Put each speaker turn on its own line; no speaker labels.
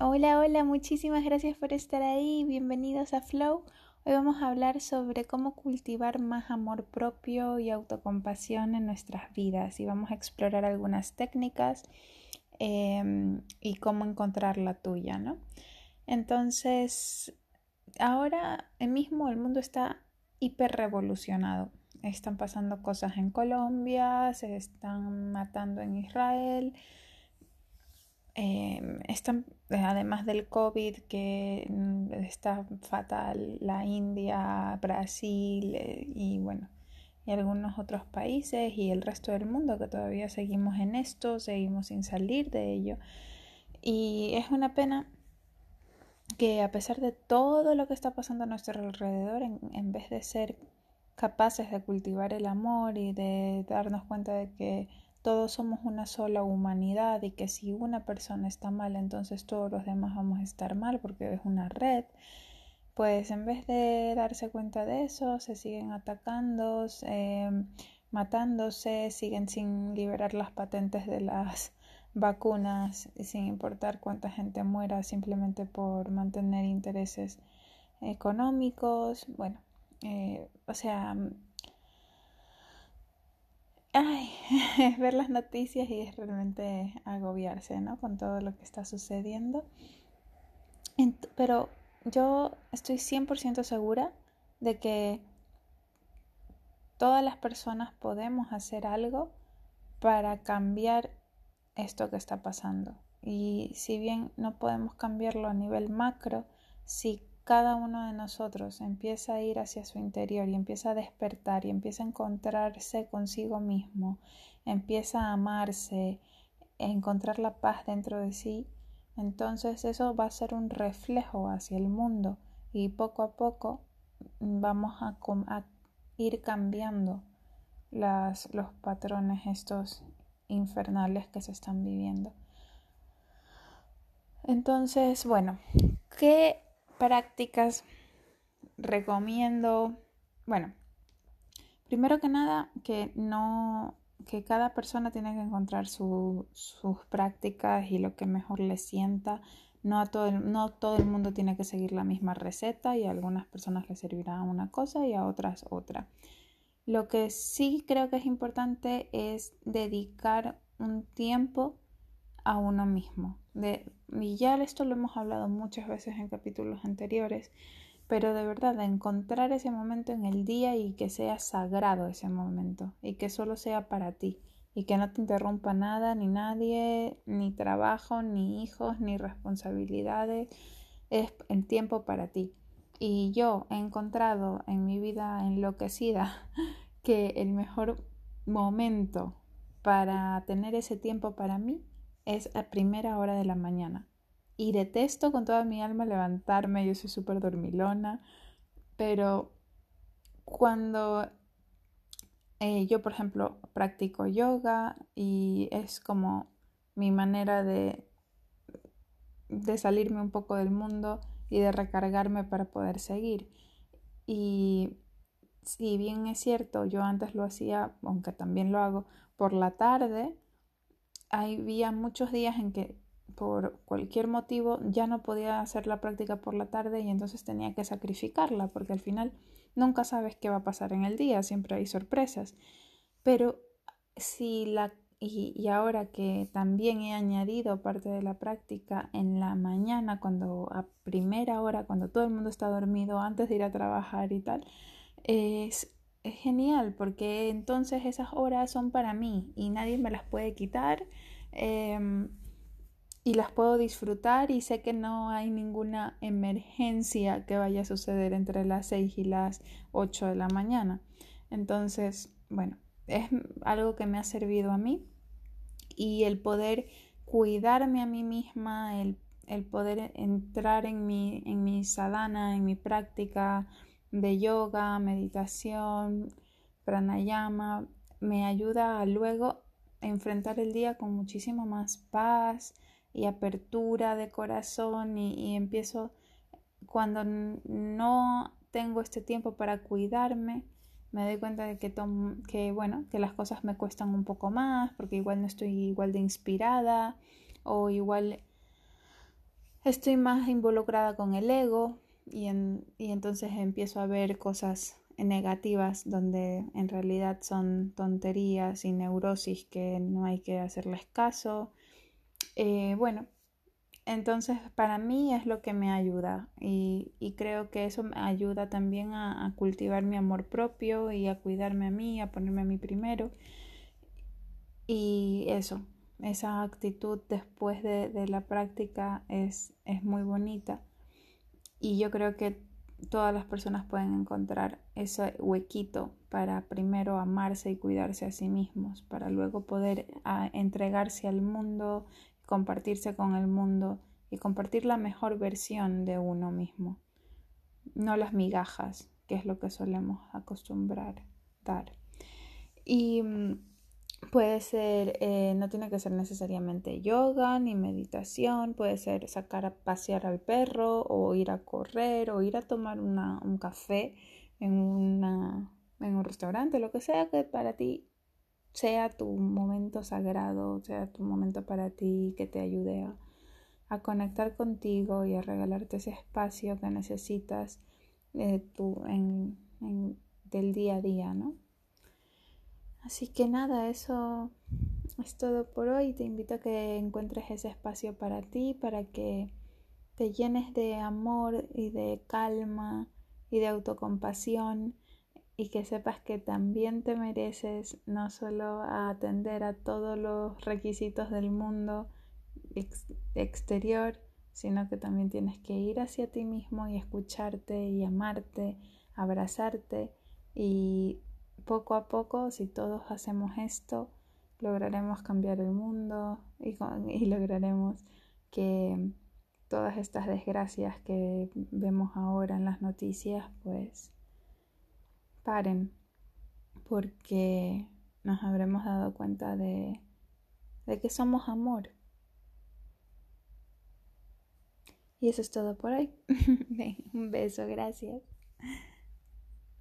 Hola, hola, muchísimas gracias por estar ahí. Bienvenidos a Flow. Hoy vamos a hablar sobre cómo cultivar más amor propio y autocompasión en nuestras vidas y vamos a explorar algunas técnicas em, y cómo encontrar la tuya, ¿no? Entonces, ahora mismo el mundo está hiper revolucionado. Están pasando cosas en Colombia, se están matando en Israel, Em, están, además del COVID que mm, está fatal, la India, Brasil eh, y bueno, y algunos otros países y el resto del mundo que todavía seguimos en esto, seguimos sin salir de ello. Y es una pena que a pesar de todo lo que está pasando a nuestro alrededor, en, en vez de ser capaces de cultivar el amor y de darnos cuenta de que todos somos una sola humanidad y que si una persona está mal, entonces todos los demás vamos a estar mal porque es una red, pues en vez de darse cuenta de eso, se siguen atacando, matándose, siguen sin liberar las patentes de las vacunas, sin importar cuánta gente muera simplemente por mantener intereses económicos. Bueno, eh, o sea, ay, es ver las noticias y es realmente agobiarse, ¿no? Con todo lo que está sucediendo. pero yo estoy 100% segura de que todas las personas podemos hacer algo para cambiar esto que está pasando. Y si bien no podemos cambiarlo a nivel macro, si cada uno de nosotros empieza a ir hacia su interior y empieza a despertar y empieza a encontrarse consigo mismo, empieza a amarse, a encontrar la paz dentro de sí, entonces eso va a ser un reflejo hacia el mundo y poco a poco vamos a, ir cambiando los patrones estos infernales que se están viviendo. Entonces, bueno, ¿qué prácticas recomiendo, bueno, primero que nada, que no, que cada persona tiene que encontrar sus prácticas y lo que mejor le sienta. No, a todo el, no todo el mundo tiene que seguir la misma receta y a algunas personas les servirá una cosa y a otras otra. Lo que sí creo que es importante es dedicar un tiempo a uno mismo. De, y ya esto lo hemos hablado muchas veces en capítulos anteriores, pero de verdad, de encontrar ese momento en el día y que sea sagrado ese momento y que solo sea para ti y que no te interrumpa nada, ni nadie, ni trabajo, ni hijos, ni responsabilidades, es el tiempo para ti. Y yo he encontrado en mi vida enloquecida que el mejor momento para tener ese tiempo para mí es a primera hora de la mañana. Y detesto con toda mi alma levantarme, yo soy súper dormilona, pero cuando eh, yo, por ejemplo, practico yoga y es como mi manera de, de salirme un poco del mundo y de recargarme para poder seguir. Y si bien es cierto, yo antes lo hacía, aunque también lo hago, por la tarde, había muchos días en que por cualquier motivo ya no podía hacer la práctica por la tarde y entonces tenía que sacrificarla porque al final nunca sabes qué va a pasar en el día, siempre hay sorpresas. Pero si la y, ahora que también he añadido parte de la práctica en la mañana, cuando a primera hora, cuando todo el mundo está dormido, antes de ir a trabajar y tal, es es genial porque entonces esas horas son para mí y nadie me las puede quitar em, y las puedo disfrutar y sé que no hay ninguna emergencia que vaya a suceder entre las 6 y las 8 de la mañana. Entonces, bueno, es algo que me ha servido a mí y el poder cuidarme a mí misma, el, el poder entrar en mi, en mi sadhana, en mi práctica, de yoga, meditación, pranayama, me ayuda a luego enfrentar el día con muchísimo más paz y apertura de corazón y, empiezo cuando no tengo este tiempo para cuidarme me doy cuenta de que, que bueno que las cosas me cuestan un poco más porque igual no estoy igual de inspirada o igual estoy más involucrada con el ego y, y entonces empiezo a ver cosas negativas donde en realidad son tonterías y neurosis que no hay que hacerles caso. Eh, bueno, entonces para mí es lo que me ayuda y, creo que eso me ayuda también a, cultivar mi amor propio y a cuidarme a mí, a ponerme a mí primero. Y eso, esa actitud después de, de la práctica es, es muy bonita. Y yo creo que todas las personas pueden encontrar ese huequito para primero amarse y cuidarse a sí mismos, para luego poder ah, entregarse al mundo, compartirse con el mundo y compartir la mejor versión de uno mismo, no las migajas, que es lo que solemos acostumbrar dar. Y mm, Puede ser, eh, no tiene que ser necesariamente yoga ni meditación, puede ser sacar a pasear al perro o ir a correr o ir a tomar una, un café en, una, en un restaurante, lo que sea que para ti sea tu momento sagrado, sea tu momento para ti que te ayude a, conectar contigo y a regalarte ese espacio que necesitas eh, tú en, en, del día a día, ¿no? Así que nada, eso es todo por hoy. Te invito a que encuentres ese espacio para ti, para que te llenes de amor y de calma y de autocompasión y que sepas que también te mereces no solo atender a todos los requisitos del mundo exterior, sino que también tienes que ir hacia ti mismo y escucharte y amarte, abrazarte y poco a poco, si todos hacemos esto, lograremos cambiar el mundo y, lograremos que todas estas desgracias que vemos ahora en las noticias, pues paren, porque nos habremos dado cuenta de, de que somos amor. Y eso es todo por hoy. Un beso, gracias.